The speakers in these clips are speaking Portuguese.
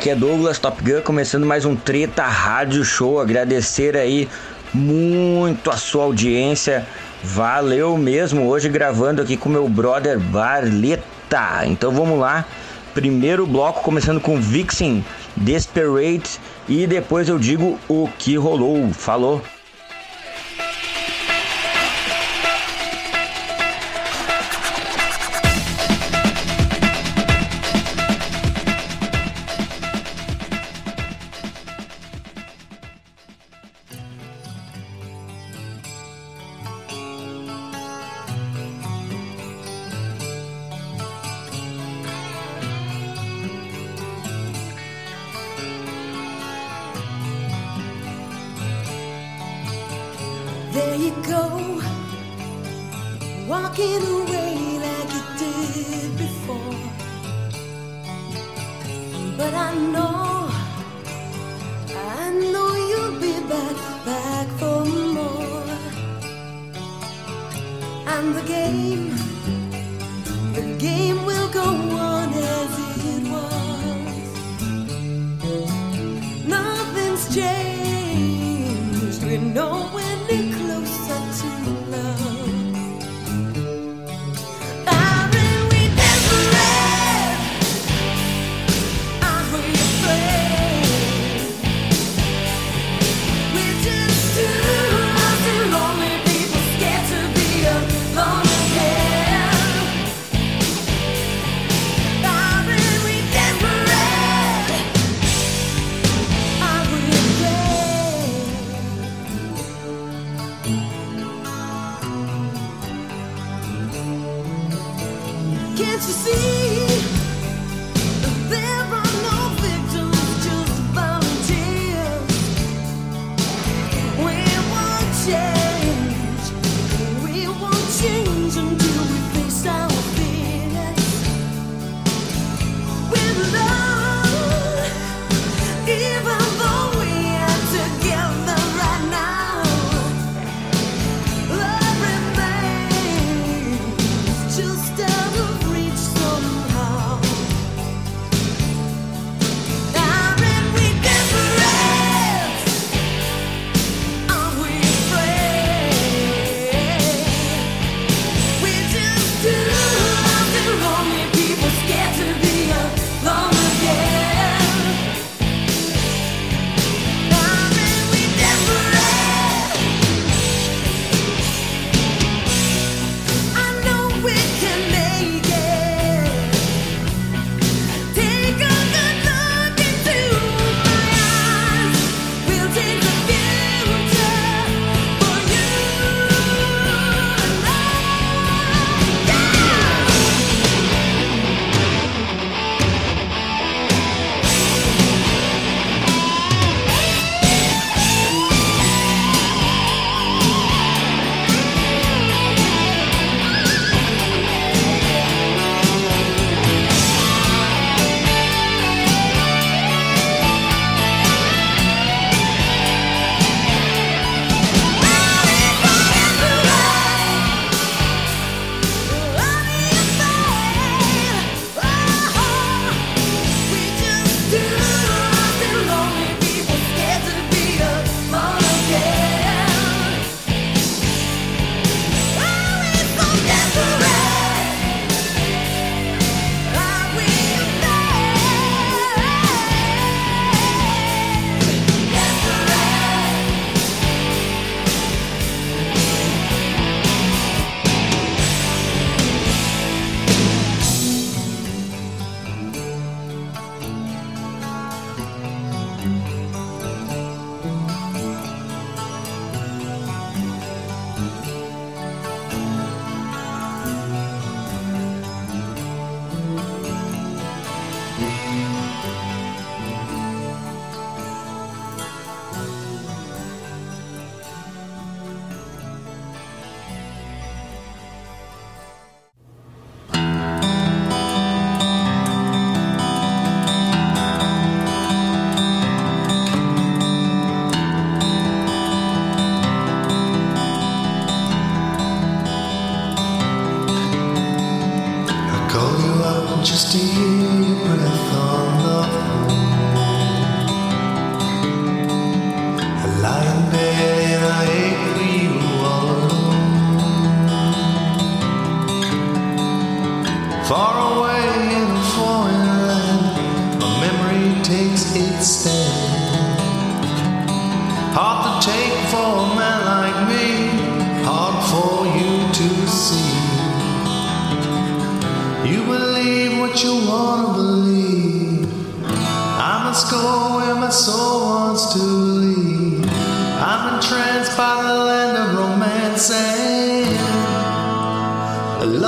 Aqui é Douglas Top Gun, começando mais um Treta Rádio Show. Agradecer aí muito a sua audiência, valeu mesmo. Hoje gravando aqui com meu brother Barleta. Então vamos lá, primeiro bloco começando com Vixen, Desperate e depois eu digo o que rolou. Falou!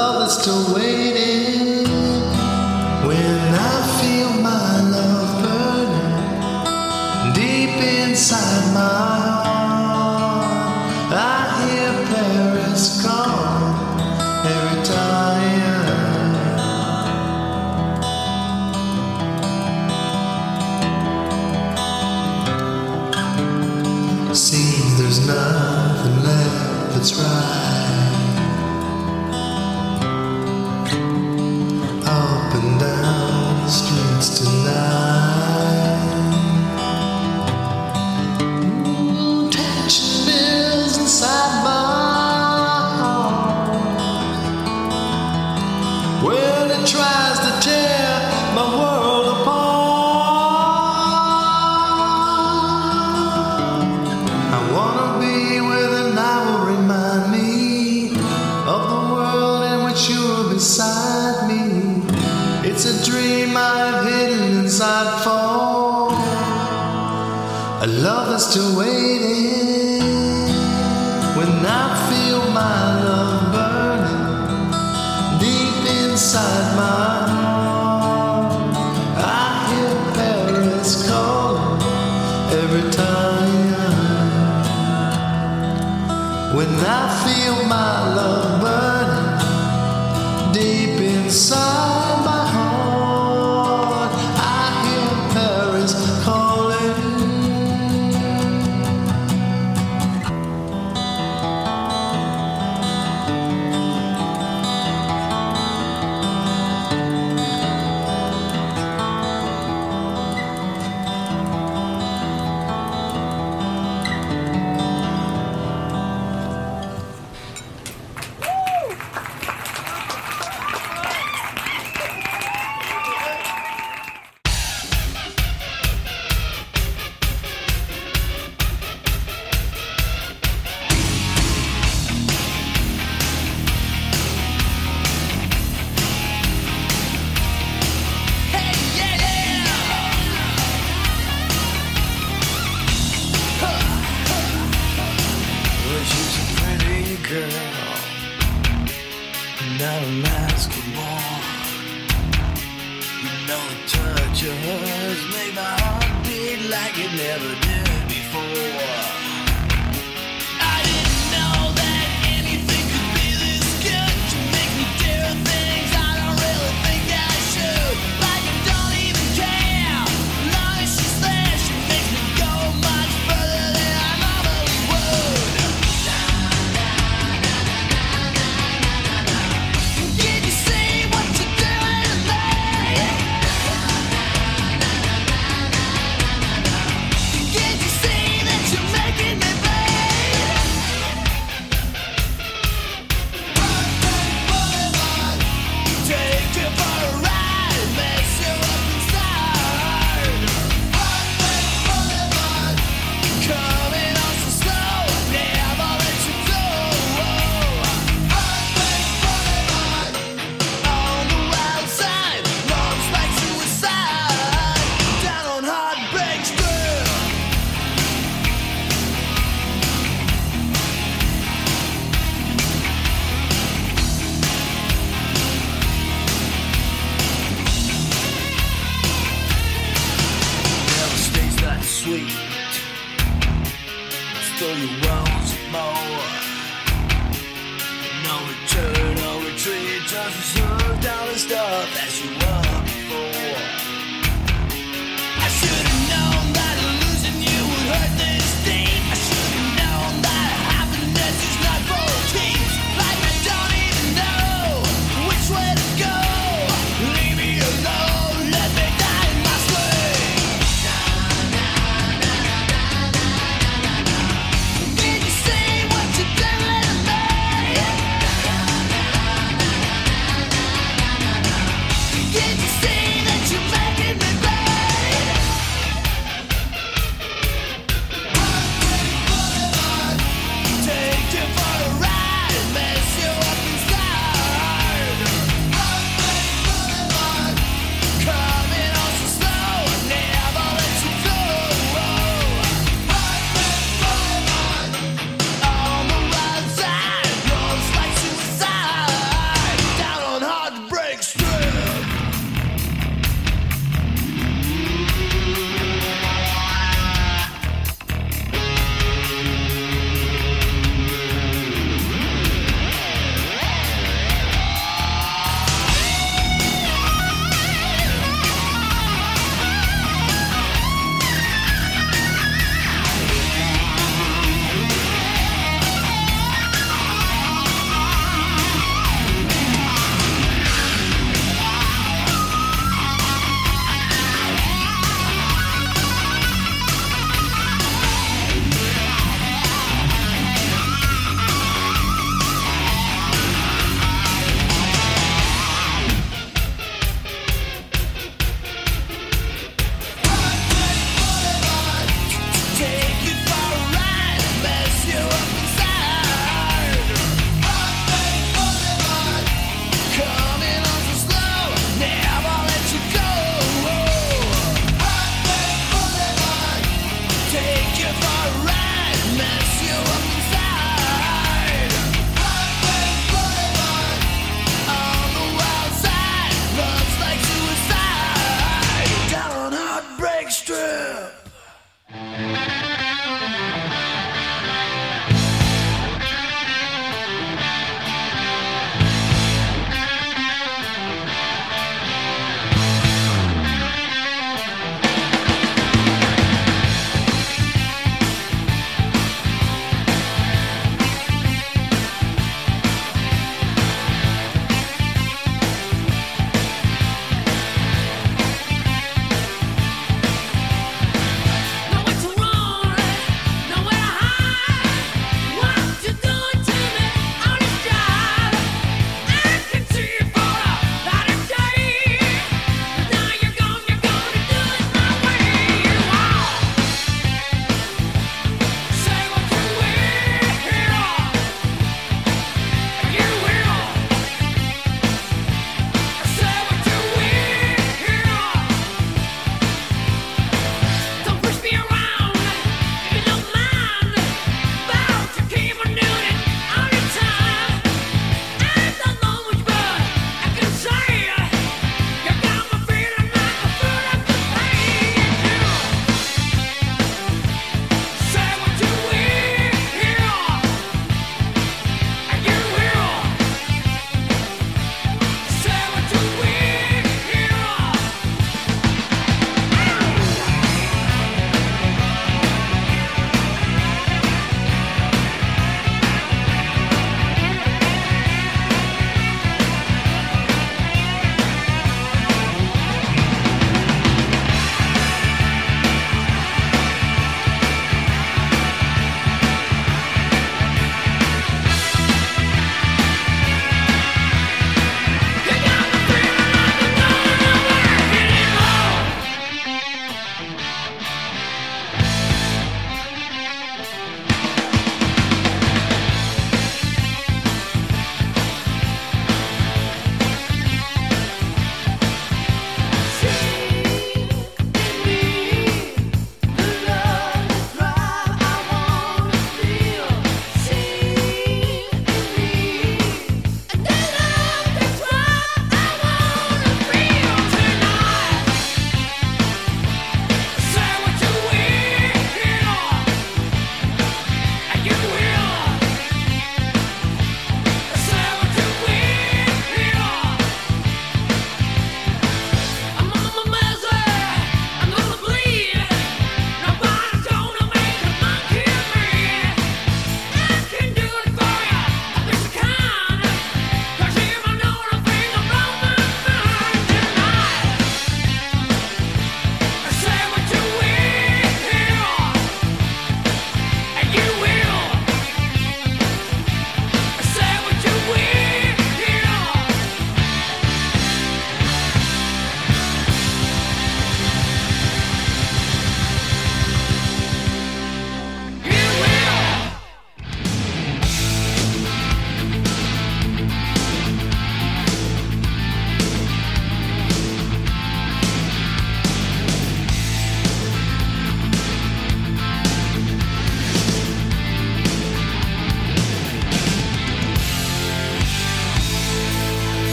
love is still waiting. When I feel my love burning deep inside my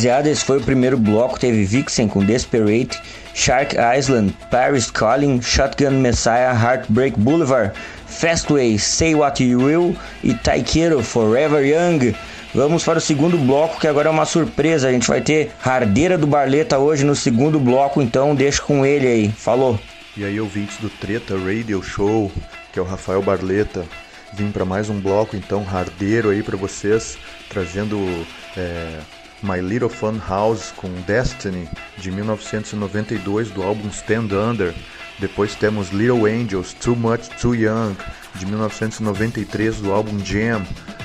rapaziada, esse foi o primeiro bloco. Teve Vixen com Desperate, Shark Island, Paris Calling, Shotgun Messiah, Heartbreak Boulevard, Fastway, Say What You Will e Taikero Forever Young. Vamos para o segundo bloco, que agora é uma surpresa. A gente vai ter Hardeira do Barleta hoje no segundo bloco, então deixa com ele aí. Falou! E aí, ouvintes do Treta Radio Show, que é o Rafael Barleta, vim para mais um bloco, então, hardeiro aí para vocês, trazendo é, My Little Fun House com Destiny, de 1992, do álbum Stand Under. Depois temos Little Angels, Too Much Too Young, de 1993, do álbum Jam.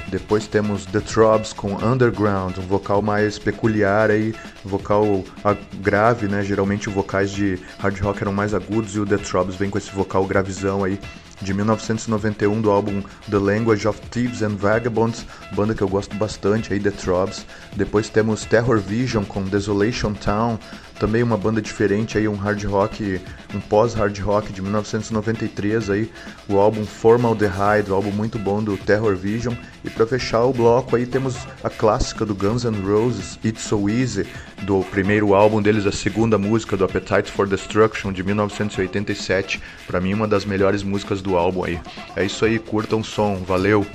Depois temos The Trobs com Underground, um vocal mais peculiar aí, vocal grave, né? Geralmente os vocais de hard rock eram mais agudos e o The Trobs vem com esse vocal gravizão aí de 1991 do álbum The Language of Thieves and Vagabonds, banda que eu gosto bastante aí, The Trobs. Depois temos Terror Vision com Desolation Town, também uma banda diferente aí, um hard rock, um pós-hard rock de 1993 aí, o álbum Formaldehyde, um álbum muito bom do Terror Vision. E para fechar o bloco aí temos a clássica do Guns N' Roses, It's So Easy, do primeiro álbum deles, a segunda música do Appetite for Destruction de 1987, para mim uma das melhores músicas do álbum aí. É isso aí, curtam o som, valeu.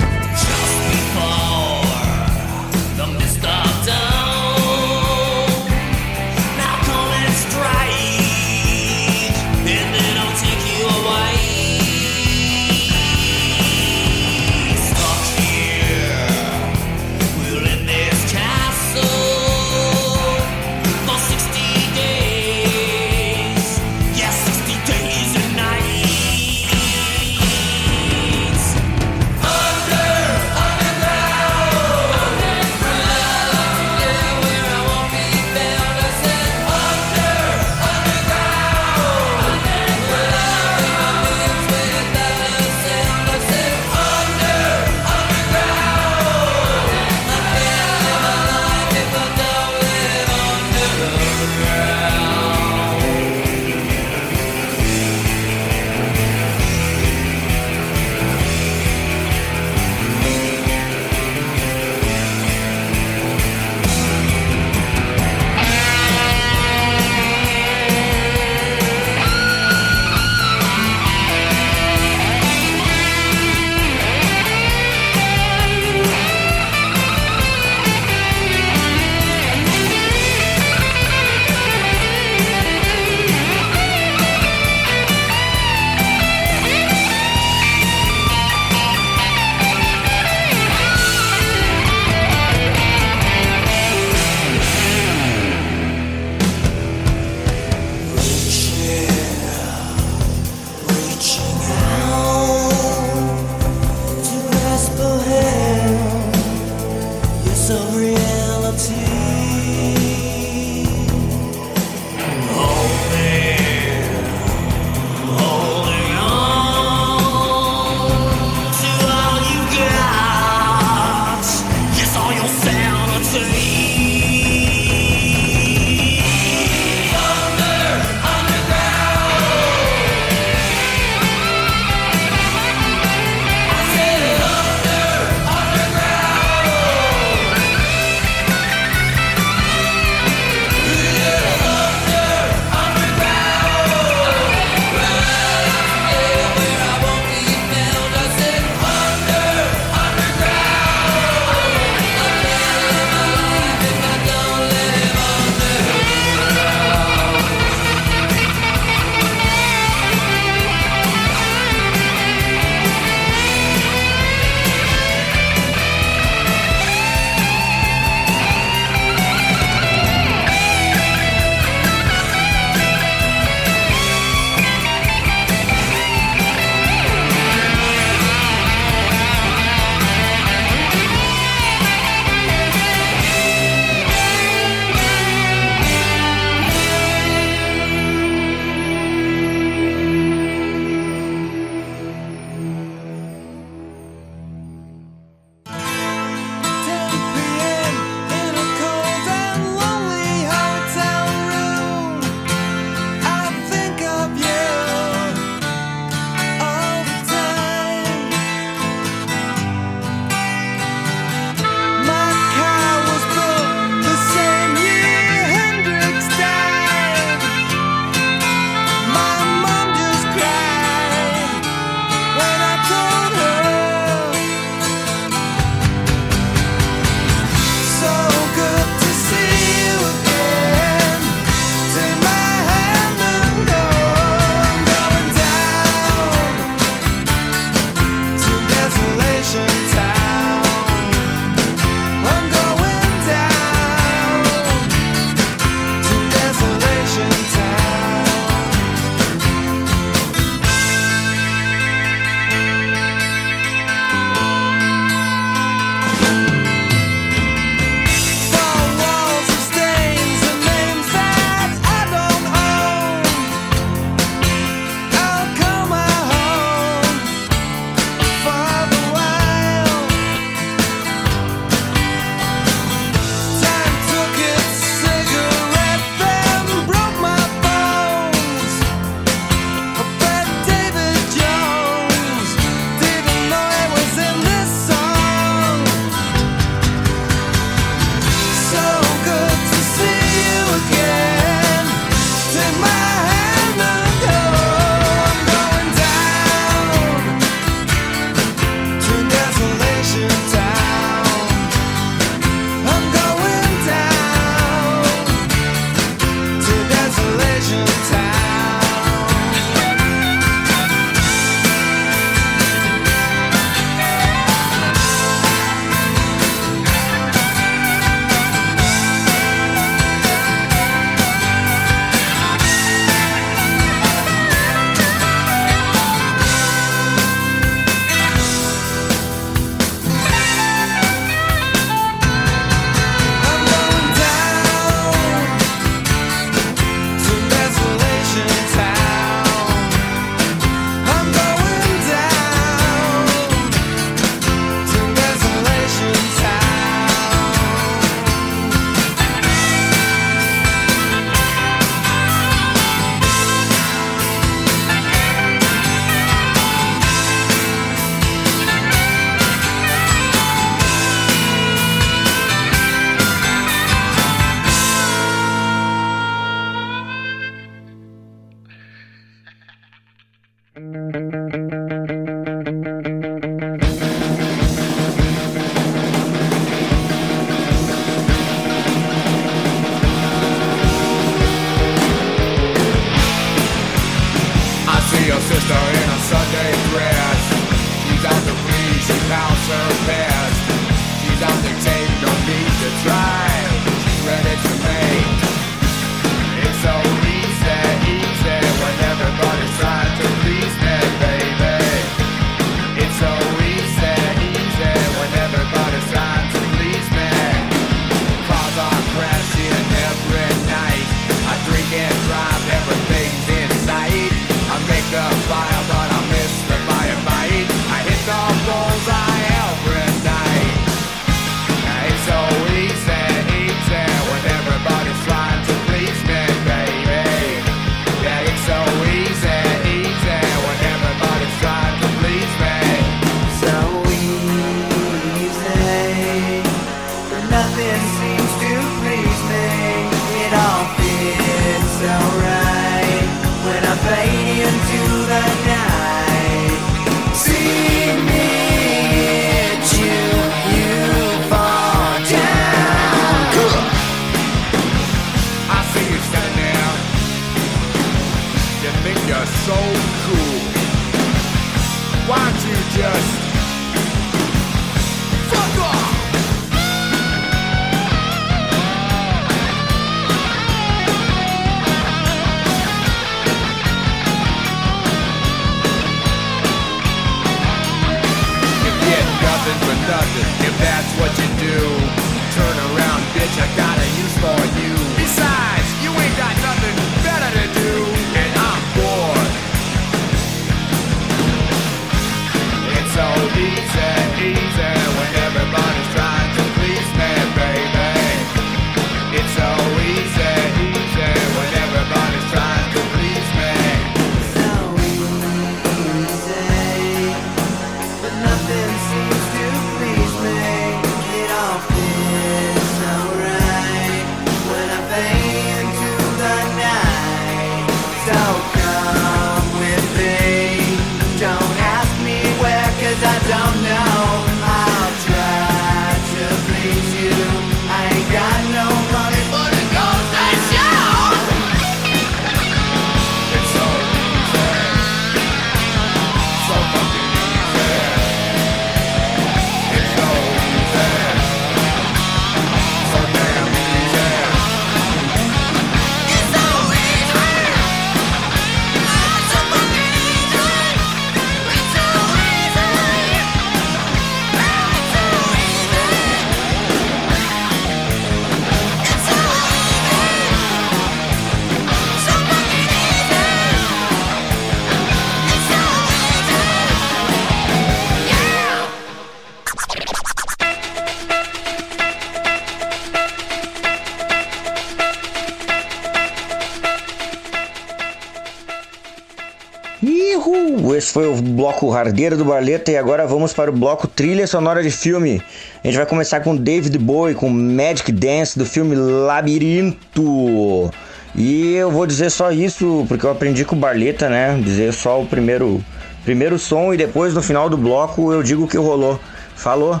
Foi o bloco Hardeira do Barleta e agora vamos para o bloco Trilha Sonora de Filme. A gente vai começar com David Bowie, com Magic Dance do filme Labirinto. E eu vou dizer só isso, porque eu aprendi com o Barleta, né? Dizer só o primeiro, primeiro som e depois no final do bloco eu digo o que rolou. Falou!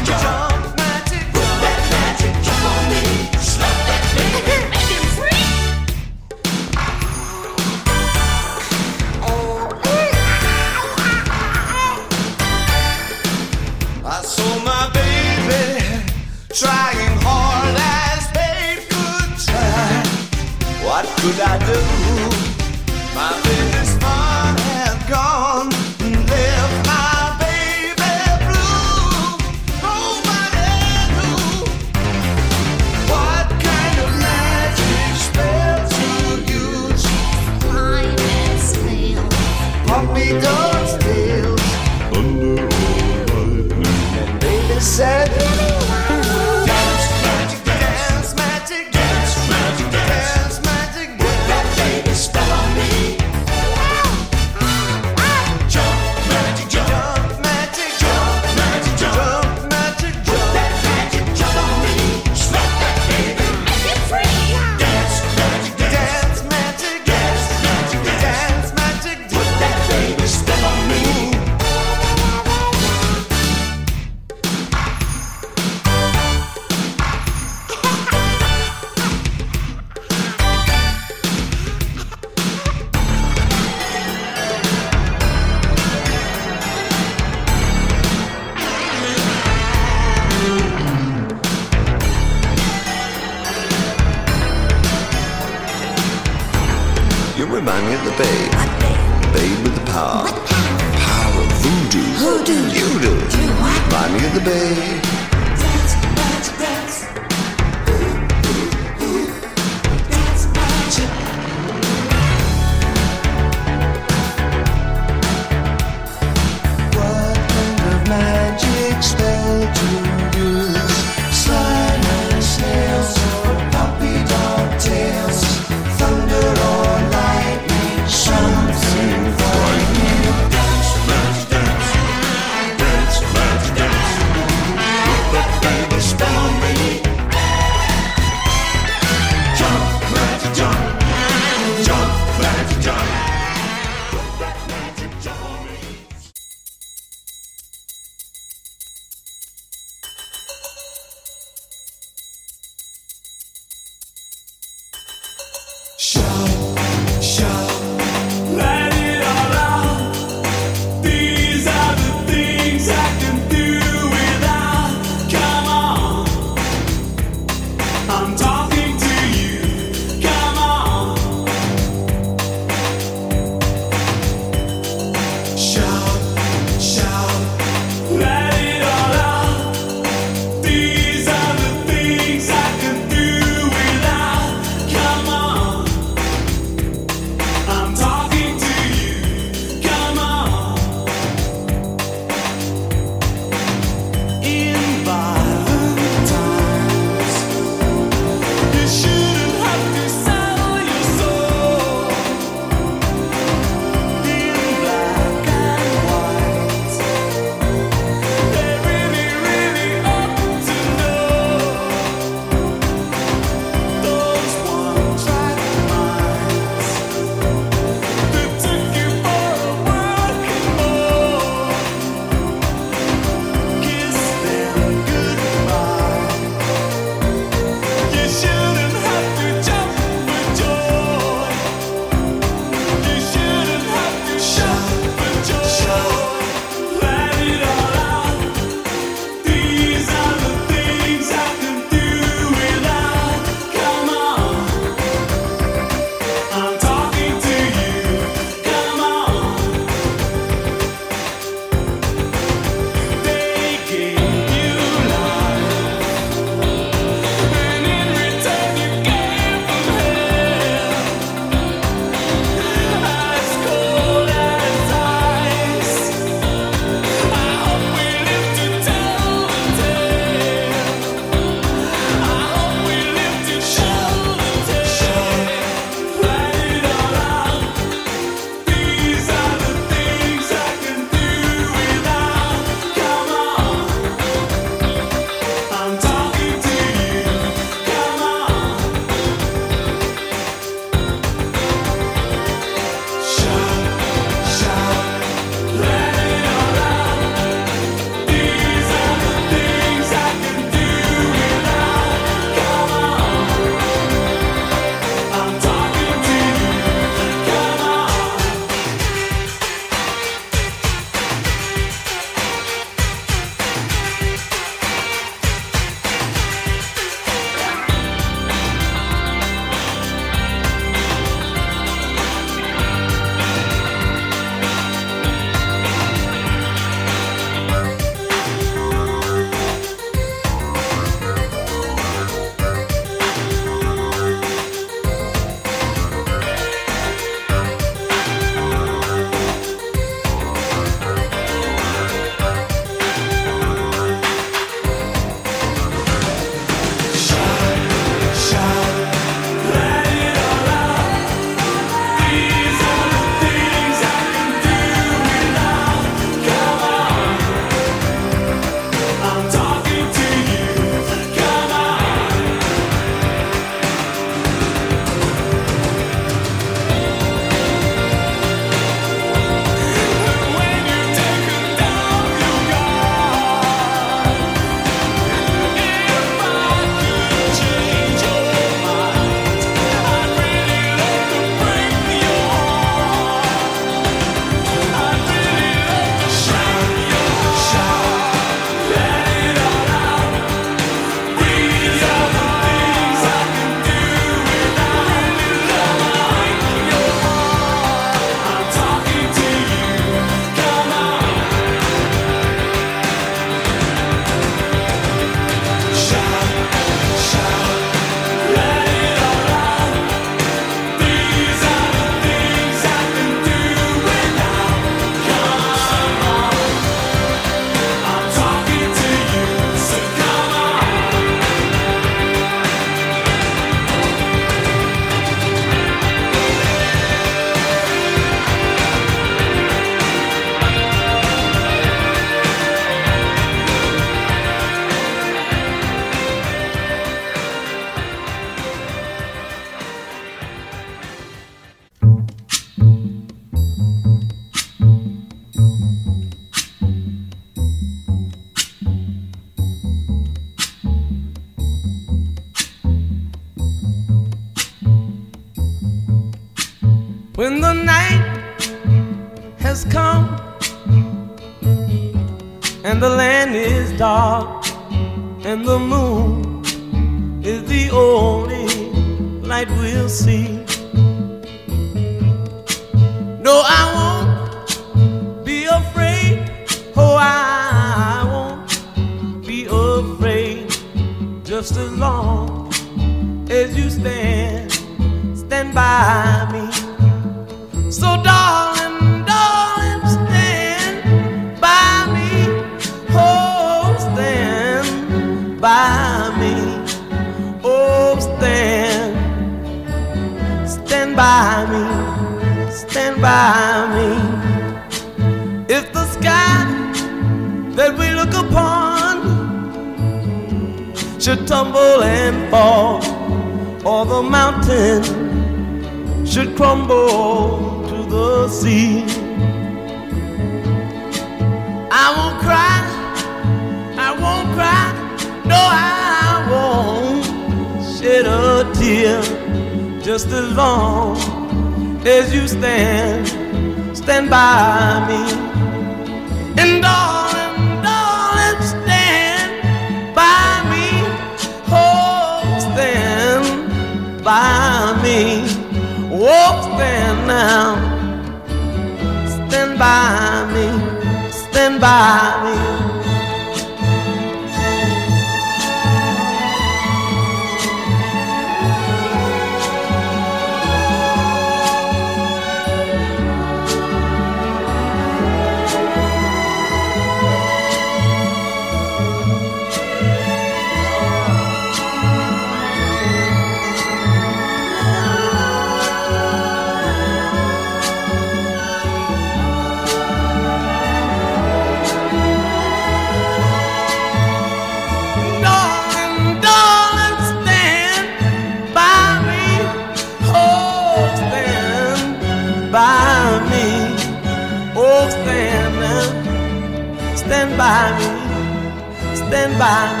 Stand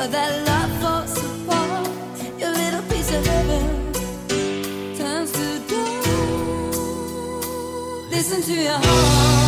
but that love falls apart. Your little piece of heaven turns to dust. Listen to your heart.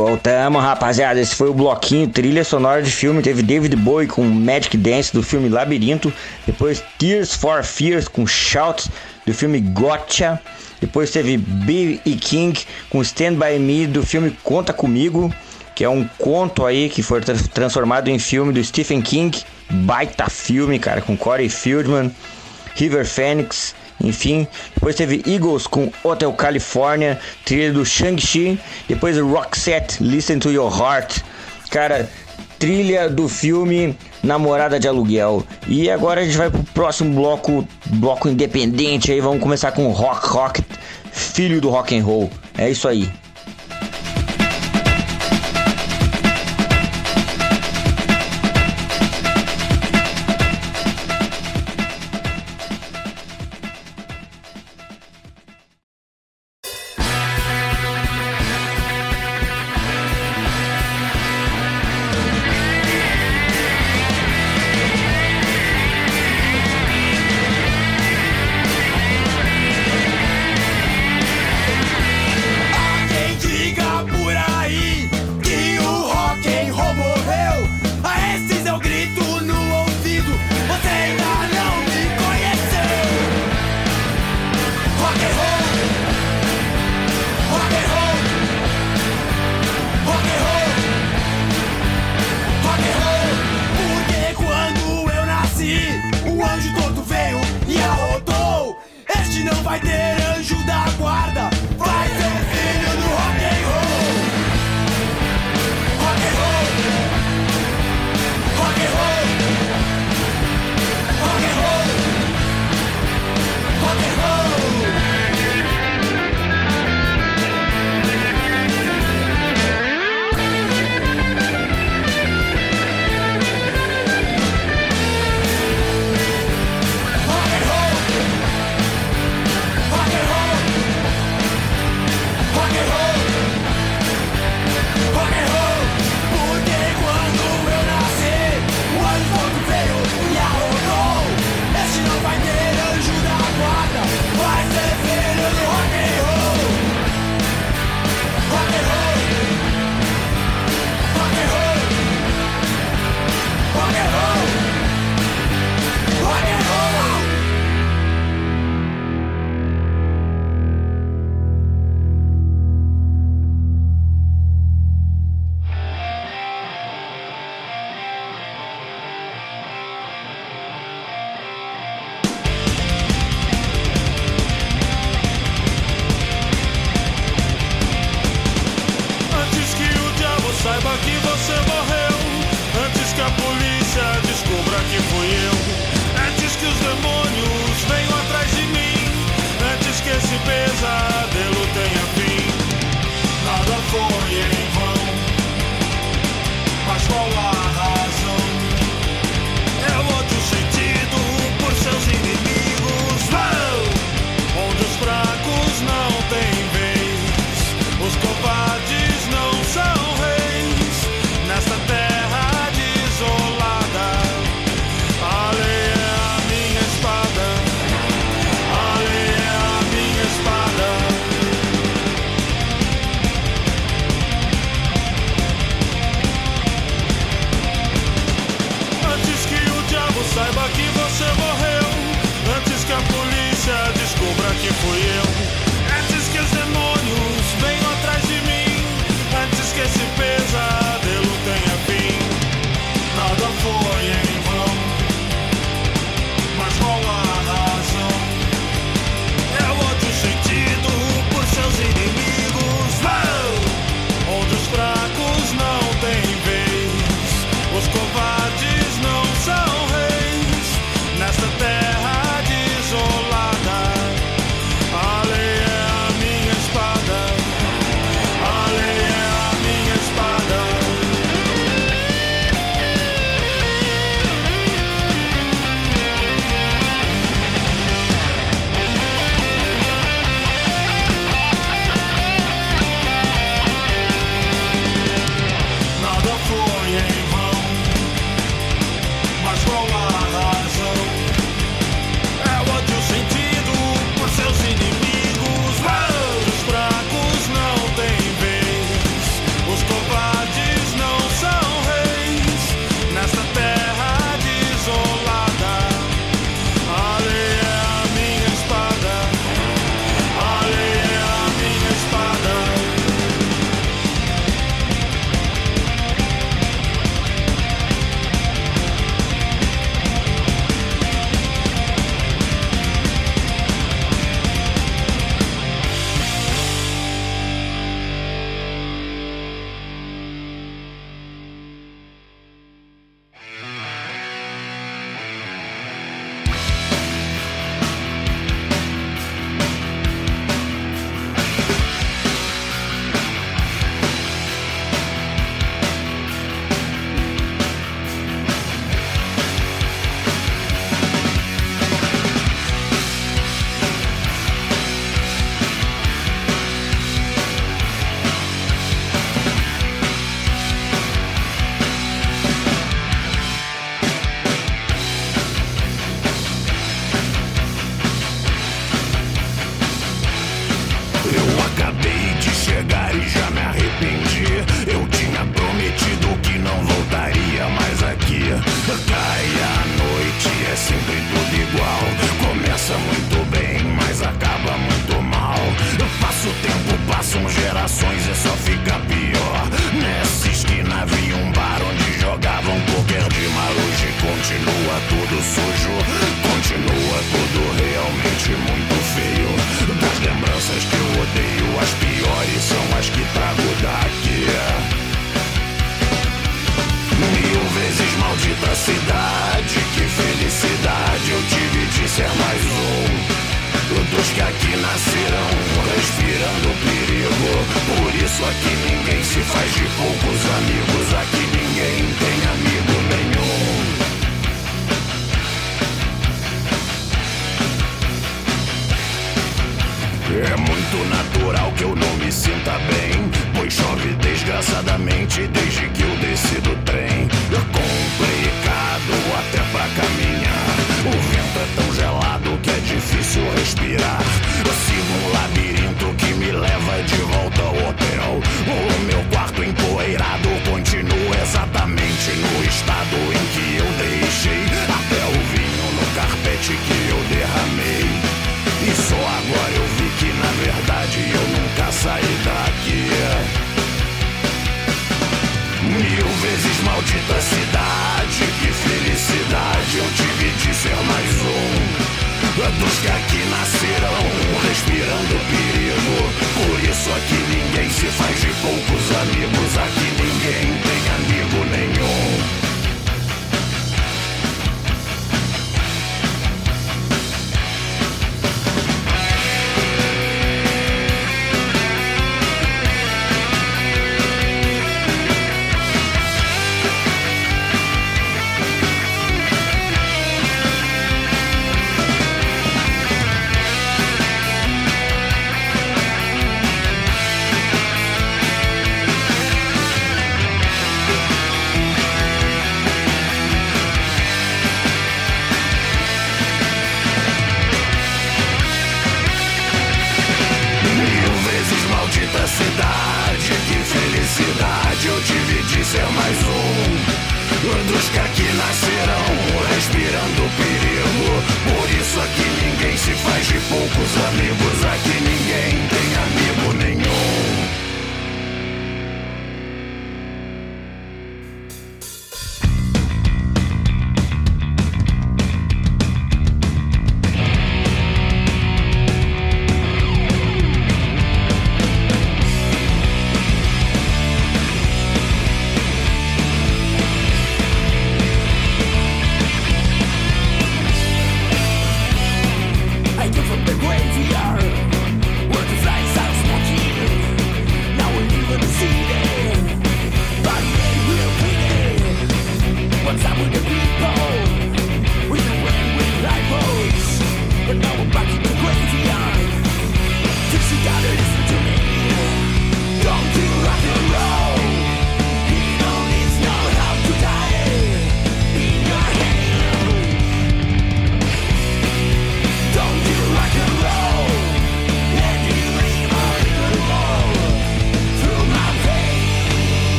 Voltamos, rapaziada. Esse foi o bloquinho trilha sonora de filme. Teve David Bowie com Magic Dance do filme Labirinto. Depois Tears for Fears com Shout do filme Gotcha. Depois teve B e King com Stand By Me do filme Conta Comigo, que é um conto aí que foi tra- transformado em filme do Stephen King. Baita filme, cara, com Corey Feldman, River Phoenix, enfim. Depois teve Eagles com Hotel California, trilha do Shang-Chi. Depois Roxette, Listen to Your Heart. Cara, trilha do filme Namorada de Aluguel. E agora a gente vai pro próximo bloco, bloco independente aí. Vamos começar com Rock Rock, filho do rock and roll. É isso aí. for you.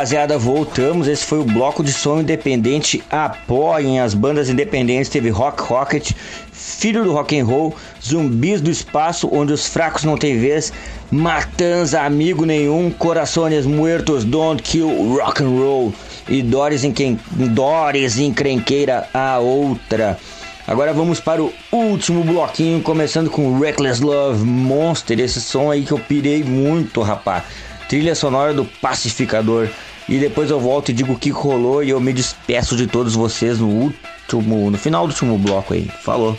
Rapaziada, voltamos. Esse foi o bloco de som independente. Apoiem as bandas independentes. Teve Rock Rocket, Filho do Rock and Roll, Zumbis do Espaço, onde os fracos não têm vez, Matanza, Amigo Nenhum, Corações Muertos, Don't Kill Rock and Roll e Doris em quem Doris encrenqueira a outra. Agora vamos para o último bloquinho, começando com Reckless Love Monster, esse som aí que eu pirei muito, rapá. Trilha sonora do Pacificador. E depois eu volto e digo o que rolou e eu me despeço de todos vocês no último, no final do último bloco aí. Falou.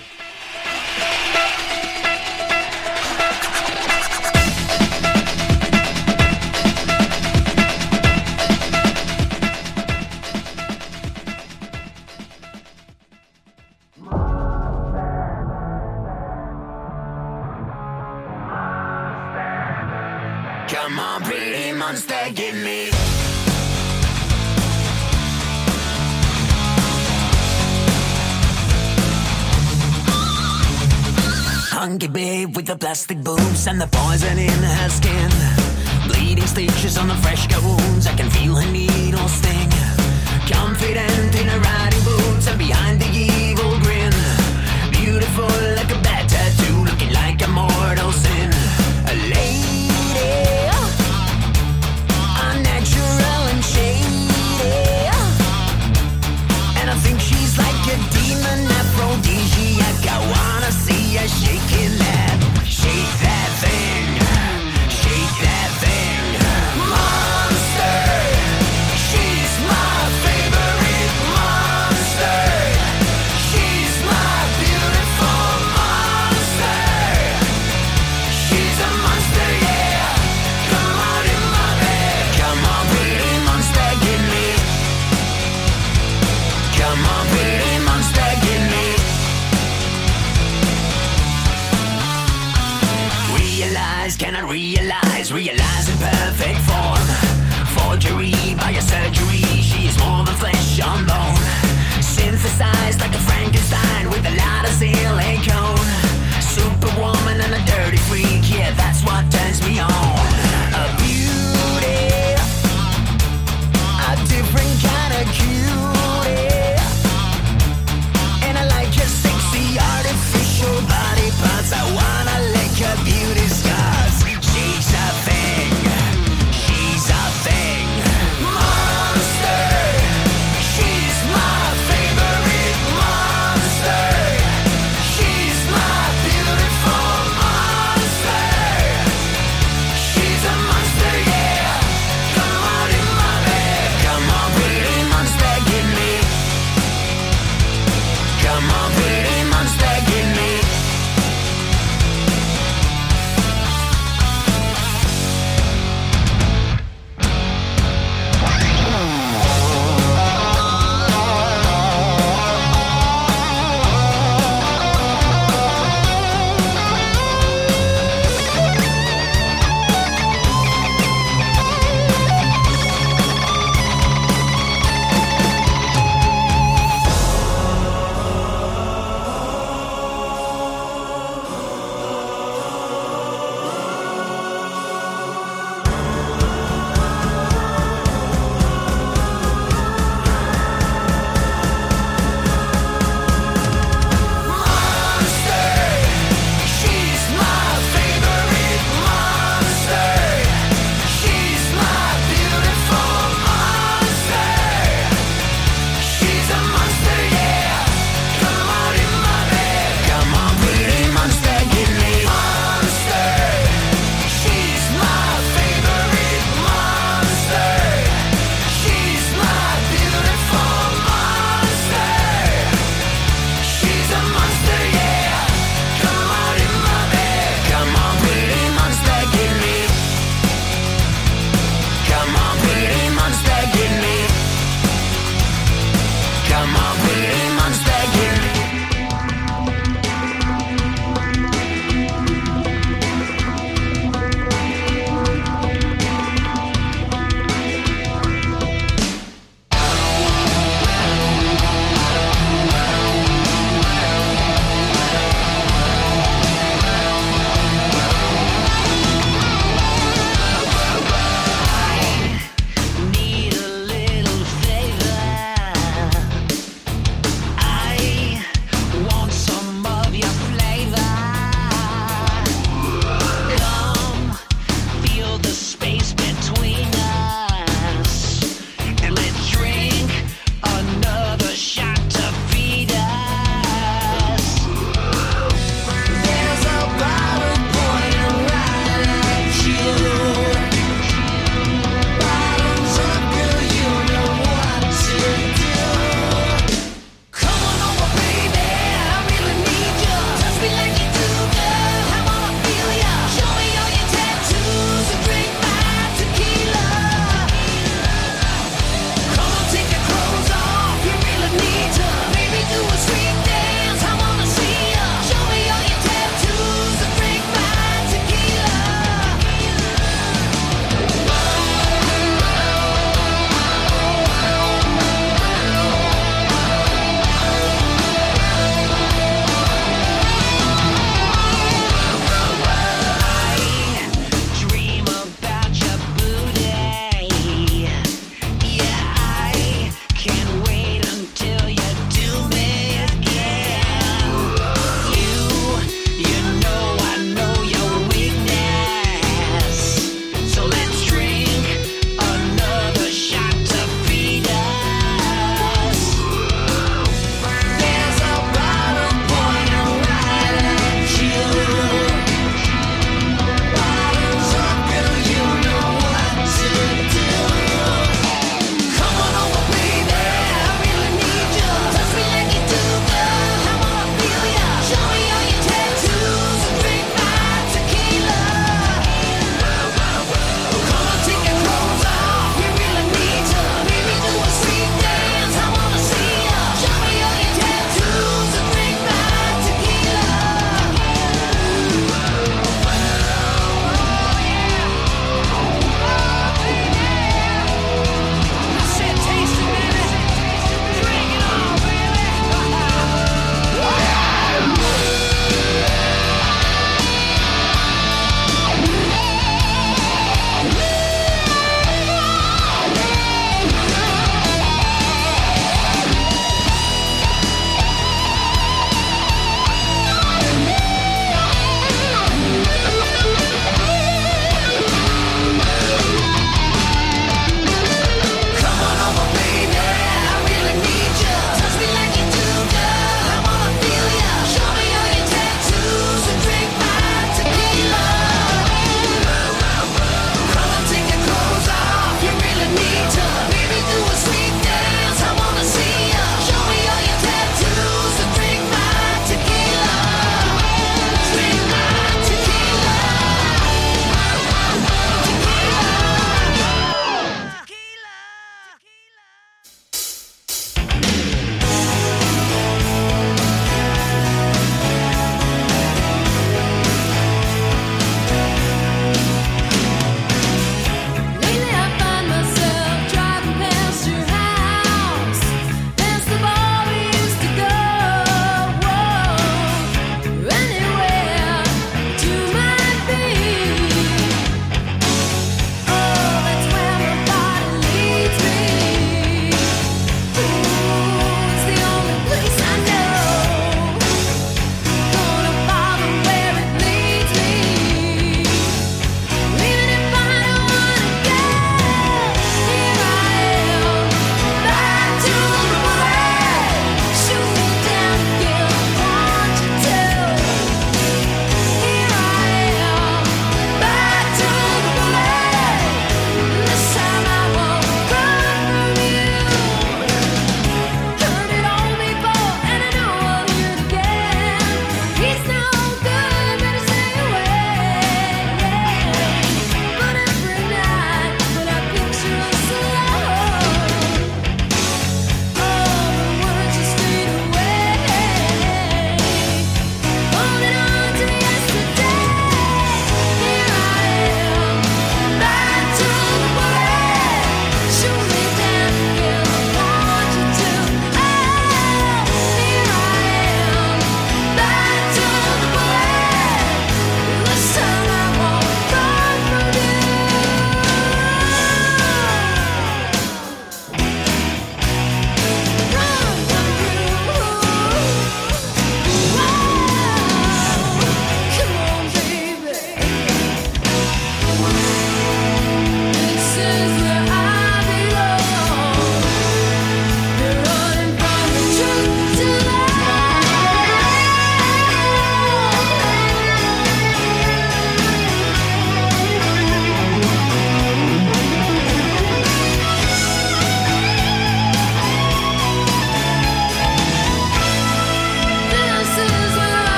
Come on, pretty monster, give me. Hunky babe with the plastic boobs and the poison in her skin. Bleeding stitches on the fresh cut wounds. I can feel her needle sting. Confident in her riding boots and behind the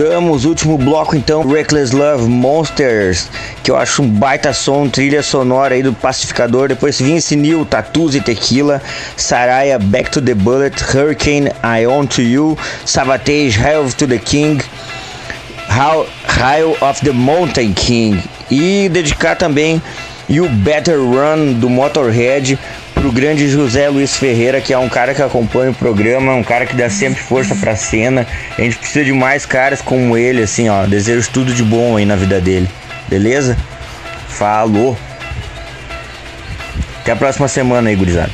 Voltamos, último bloco então, Reckless Love Monsters, que eu acho um baita som, trilha sonora aí do Pacificador. Depois Vince Neil, Tattoos e Tequila, Saraya, Back to the Bullet, Hurricane, I On to You, Savatage, Hail to the King, Hail of the Mountain King. E dedicar também You Better Run do Motorhead pro grande José Luiz Ferreira, que é um cara que acompanha o programa, um cara que dá sempre força pra cena. A gente precisa de mais caras como ele, assim, ó. Desejo tudo de bom aí na vida dele. Beleza? Falou! Até a próxima semana aí, gurizada.